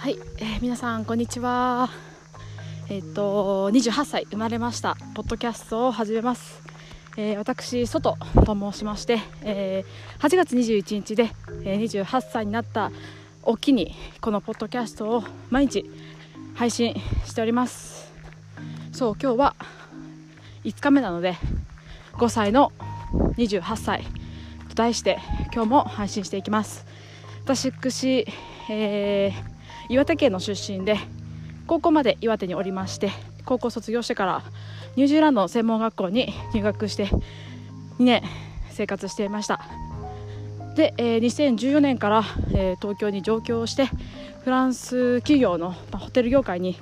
はい、えー、皆さんこんにちは。えっ、ー、と28歳生まれましたポッドキャストを始めます。えー、私外と申しまして、えー、8月21日で、えー、28歳になったおきにこのポッドキャストを毎日配信しております。そう今日は5日目なので5歳の28歳と題して今日も配信していきます。私、えー岩手県の出身で高校まで岩手におりまして高校卒業してからニュージーランドの専門学校に入学して2年生活していました。で、えー、2014年から、えー、東京に上京してフランス企業の、まあ、ホテル業界に、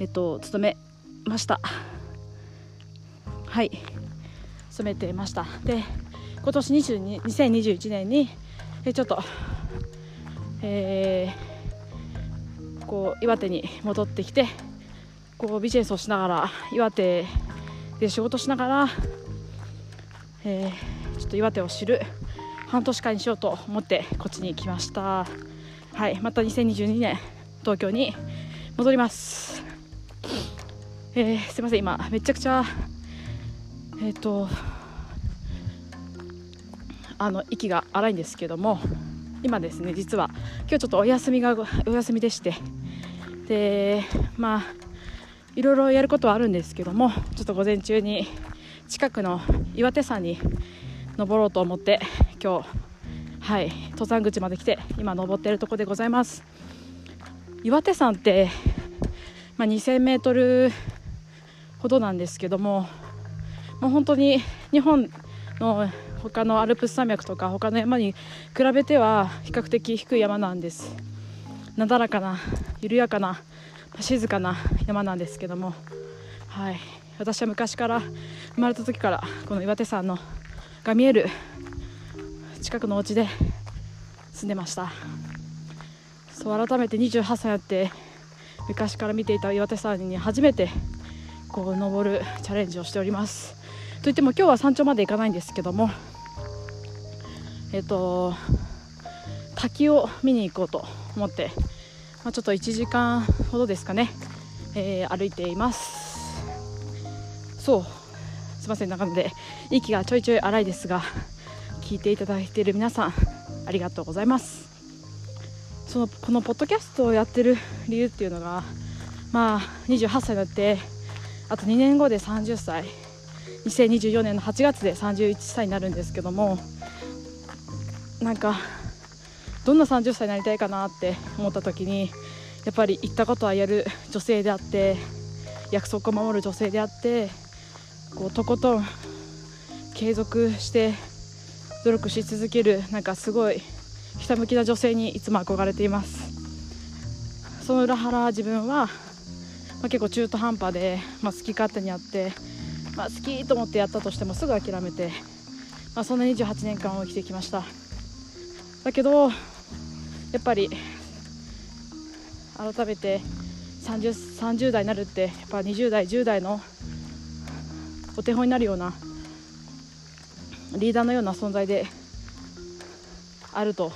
えーと、勤めました。はい。勤めていました。で今年22 2021年に、えー、ちょっとえーこう岩手に戻ってきてこうビジネスをしながら岩手で仕事しながら、えー、ちょっと岩手を知る半年間にしようと思ってこっちに来ました。はいまた2022年東京に戻ります。えー、すいません今めちゃくちゃえっ、ー、とあの息が荒いんですけども今ですね実は。今日ちょっとお休みがお休みでして。でまあいろいろやることはあるんですけどもちょっと午前中に近くの岩手山に登ろうと思って今日はい登山口まで来て今登っているところでございます。岩手山って、まあ、2000メートルほどなんですけどももう本当に日本の他のアルプス山脈とか他の山に比べては比較的低い山なんです。なだらかな緩やかな静かな山なんですけども、はい、私は昔から生まれた時からこの岩手山のが見える近くのお家で住んでました。そう改めて28歳になって昔から見ていた岩手山に初めてこう登るチャレンジをしております。といっても今日は山頂まで行かないんですけどもえっと滝を見に行こうと思って、まあ、ちょっと1時間ほどですかね、えー、歩いています。そうすいませんなので息がちょいちょい荒いですが聞いていただいている皆さんありがとうございます。そのこのポッドキャストをやってる理由っていうのがまあ28歳になってあと2年後で30歳。2024年の8月で31歳になるんですけどもなんかどんな30歳になりたいかなって思った時にやっぱり言ったことはやる女性であって約束を守る女性であってこうとことん継続して努力し続けるなんかすごいひたむきな女性にいつも憧れています。その裏腹自分は、まあ、結構中途半端で、まあ、好き勝手にやって、まあ、好きと思ってやったとしてもすぐ諦めて、まあ、そんな28年間を生きてきました。だけどやっぱり改めて 30, 30代になるってやっぱ20代10代のお手本になるようなリーダーのような存在であると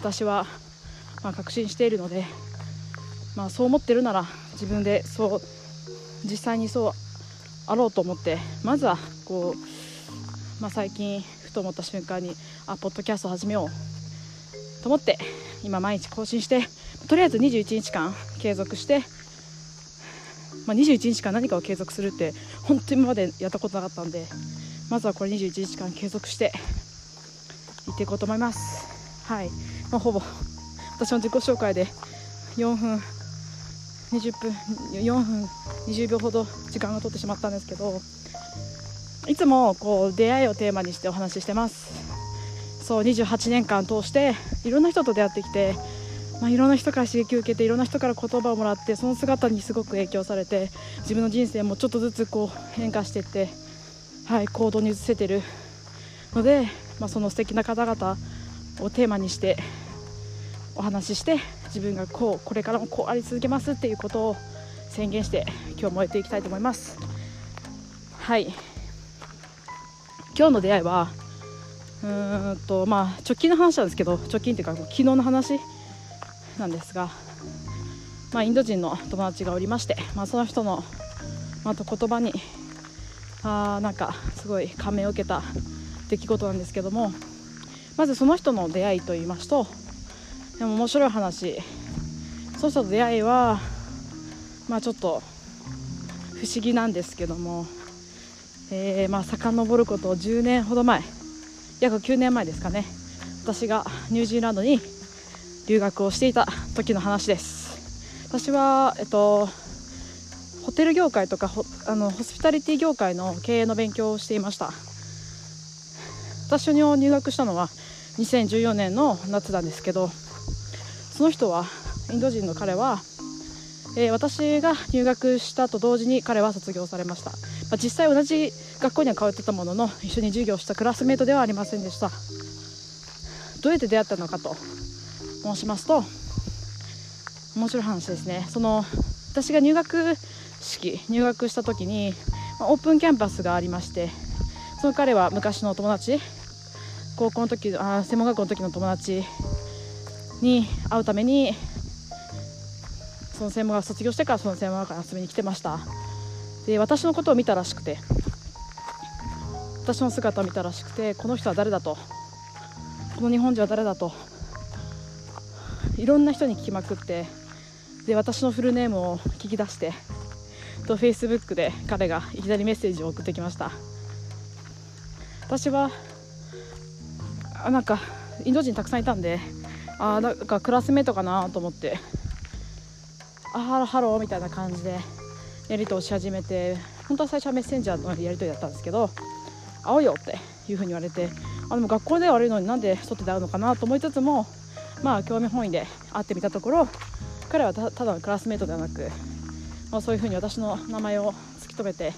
私はまあ確信しているので、まあ、そう思ってるなら自分でそう実際にそうあろうと思ってまずはこう、まあ、最近ふと思った瞬間にあポッドキャスト始めようと思って今毎日更新してとりあえず21日間継続して、まあ、21日間何かを継続するって本当に今までやったことなかったんでまずはこれ21日間継続していっていこうと思います。はい、まあ、ほぼ私の自己紹介で4分20分4分20秒ほど時間が取ってしまったんですけどいつもこう出会いをテーマにしてお話ししてます。そう28年間通していろんな人と出会ってきて、まあ、いろんな人から刺激を受けていろんな人から言葉をもらってその姿にすごく影響されて自分の人生もちょっとずつこう変化していって、はい、行動に移せているので、まあ、その素敵な方々をテーマにしてお話しして自分がこうこれからもこうあり続けますっていうことを宣言して今日もやっていきたいと思います。はい。今日の出会いはうんとまあ直近の話なんですけど直近っていうか昨日の話なんですがまあ、インド人の友達がおりまして、まあ、その人の、また言葉にあなんかすごい感銘を受けた出来事なんですけどもまずその人の出会いといいますとでも面白い話その人と出会いはまあちょっと不思議なんですけども、えー、まあ遡ること10年ほど前約9年前ですかね。私がニュージーランドに留学をしていた時の話です。私は、えっと、ホテル業界とかホあのホスピタリティ業界の経営の勉強をしていました。私に入学したのは2014年の夏なんですけどその人はインド人の彼は、えー、私が入学したと同時に彼は卒業されました、まあ、実際同じ学校には通ってたものの一緒に授業したクラスメートではありませんでした。どうやって出会ったのかと申しますと面白い話ですね。その私が入学式入学した時に、まあ、オープンキャンパスがありましてその彼は昔の友達高校の時あ専門学校の時の友達に会うためにその専門学校卒業してからその専門学校に遊びに来てました。で私のことを見たらしくて私の姿を見たらしくてこの人は誰だとこの日本人は誰だといろんな人に聞きまくってで私のフルネームを聞き出してとフェイスブックで彼がいきなりメッセージを送ってきました。私はあなんかインド人たくさんいたんであなんかクラスメートかなと思ってあハローハローみたいな感じでやり取りし始めて本当は最初はメッセンジャーのやり取りだったんですけど会おうよっていうふうに言われてあでも学校では会えるのになんで外で会うのかなと思いつつもまあ興味本位で会ってみたところ彼はただのクラスメートではなく、まあ、そういうふうに私の名前を突き止めて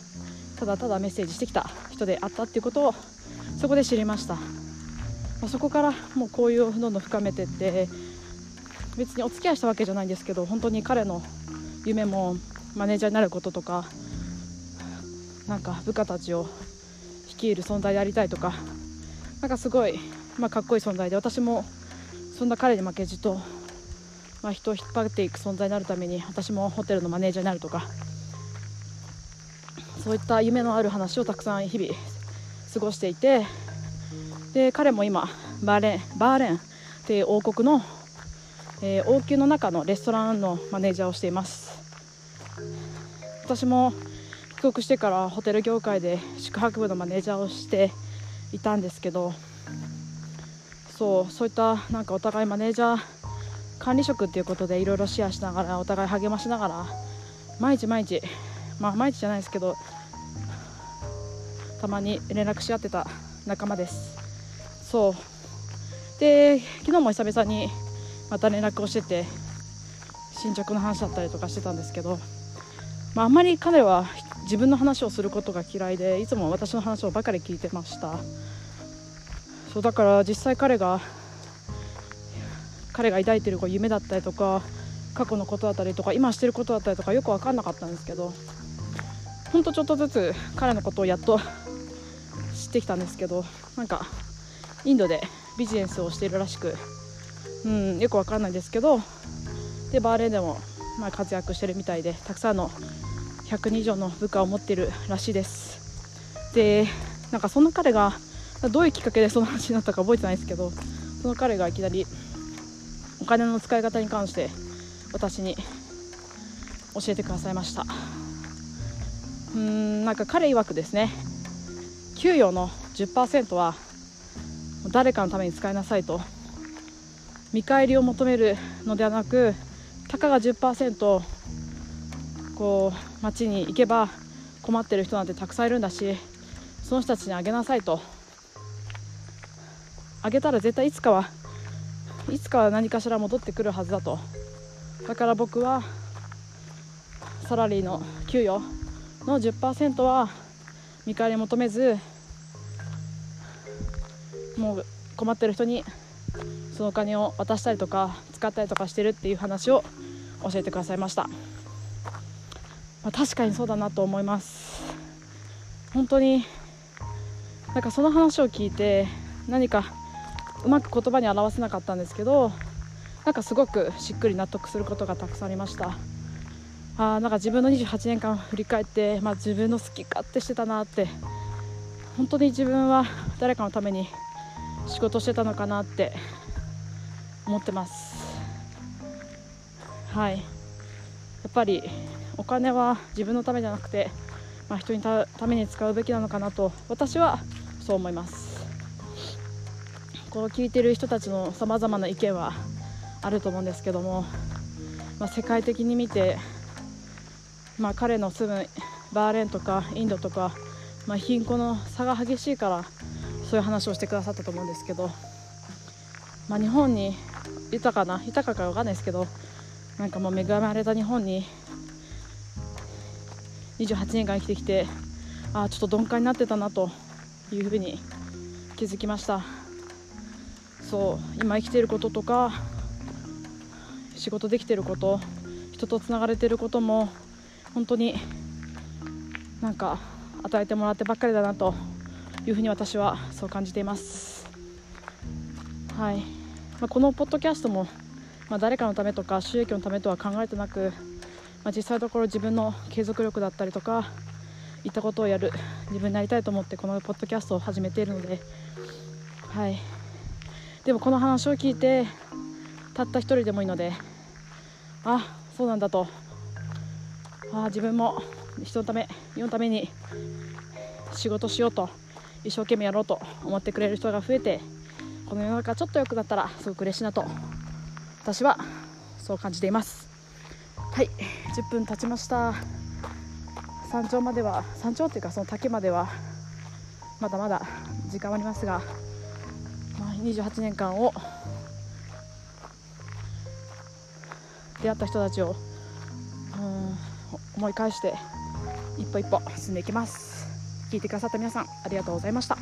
ただただメッセージしてきた人であったっていうことをそこで知りました、まあ、そこからもう交友をどんどん深めてって別にお付き合いしたわけじゃないんですけど本当に彼の夢もマネージャーになることとかなんか部下たちを率いる存在でありたいとかなんかすごい、まあ、かっこいい存在で私もそんな彼に負けじと、まあ、人を引っ張っていく存在になるために私もホテルのマネージャーになるとかそういった夢のある話をたくさん日々過ごしていてで彼も今バーレンバーレンっていう王国の、えー、王宮の中のレストランのマネージャーをしています。私も帰国してからホテル業界で宿泊部のマネージャーをしていたんですけどそうそういったなんかお互いマネージャー管理職っていうことでいろいろシェアしながらお互い励ましながら毎日毎日まあ毎日じゃないですけどたまに連絡し合ってた仲間ですそうで昨日も久々にまた連絡をしてて進捗の話だったりとかしてたんですけどまあ、あんまり彼は自分の話をすることが嫌いでいつも私の話をばかり聞いてました。そうだから実際彼が彼が抱いてる夢だったりとか過去のことだったりとか今してることだったりとかよく分かんなかったんですけどほんとちょっとずつ彼のことをやっと知ってきたんですけどなんかインドでビジネスをしているらしく、うん、よく分かんないですけどでバーレーンでもまあ、活躍してるみたいでたくさんの100人以上の部下を持ってるらしいです。でなんかそんな彼がどういうきっかけでその話になったか覚えてないですけどその彼がいきなりお金の使い方に関して私に教えてくださいました。うんなんか彼曰くですね給与の10%は誰かのために使いなさいと見返りを求めるのではなくたかが10%こう街に行けば困ってる人なんてたくさんいるんだしその人たちにあげなさいと。あげたら絶対いつかはいつかは何かしら戻ってくるはずだと。だから僕はサラリーの給与の10%は見返り求めずもう困ってる人にそのお金を渡したりとか使ったりとかしてるっていう話を教えてくださいました、まあ、確かにそうだなと思います。本当になんかその話を聞いて何かうまく言葉に表せなかったんですけどなんかすごくしっくり納得することがたくさんありました。あなんか自分の28年間振り返って、まあ、自分の好き勝手してたなって本当に自分は誰かのために仕事してたのかなって思ってます。はい。やっぱりお金は自分のためじゃなくて、まあ、人にために使うべきなのかなと私はそう思います。こう聞いてる人たちのさまざまな意見はあると思うんですけども、まあ、世界的に見て、まあ、彼の住むバーレーンとかインドとか、まあ、貧困の差が激しいからそういう話をしてくださったと思うんですけど、まあ、日本に豊かな豊かか分かんないですけどなんかもう恵まれた日本に28年間生きてきてあちょっと鈍感になってたなというふうに気づきました。そう今生きていることとか仕事できていること人とつながれていることも本当になんか与えてもらってばっかりだなというふうに私はそう感じています。はい、まあ、このポッドキャストも、まあ、誰かのためとか収益のためとは考えてなく、まあ、実際のところ自分の継続力だったりとかいったことをやる自分になりたいと思ってこのポッドキャストを始めているのではい。でもこの話を聞いてたった一人でもいいのであそうなんだと。あ自分も人のため世のために仕事しようと一生懸命やろうと思ってくれる人が増えてこの世の中ちょっと良くなったらすごく嬉しいなと私はそう感じています。はい10分経ちました。山頂までは山頂っていうかその竹まではまだまだ時間はありますが、まあ、28年間を出会った人たちをうん思い返して一歩一歩進んでいきます。聞いてくださった皆さんありがとうございました。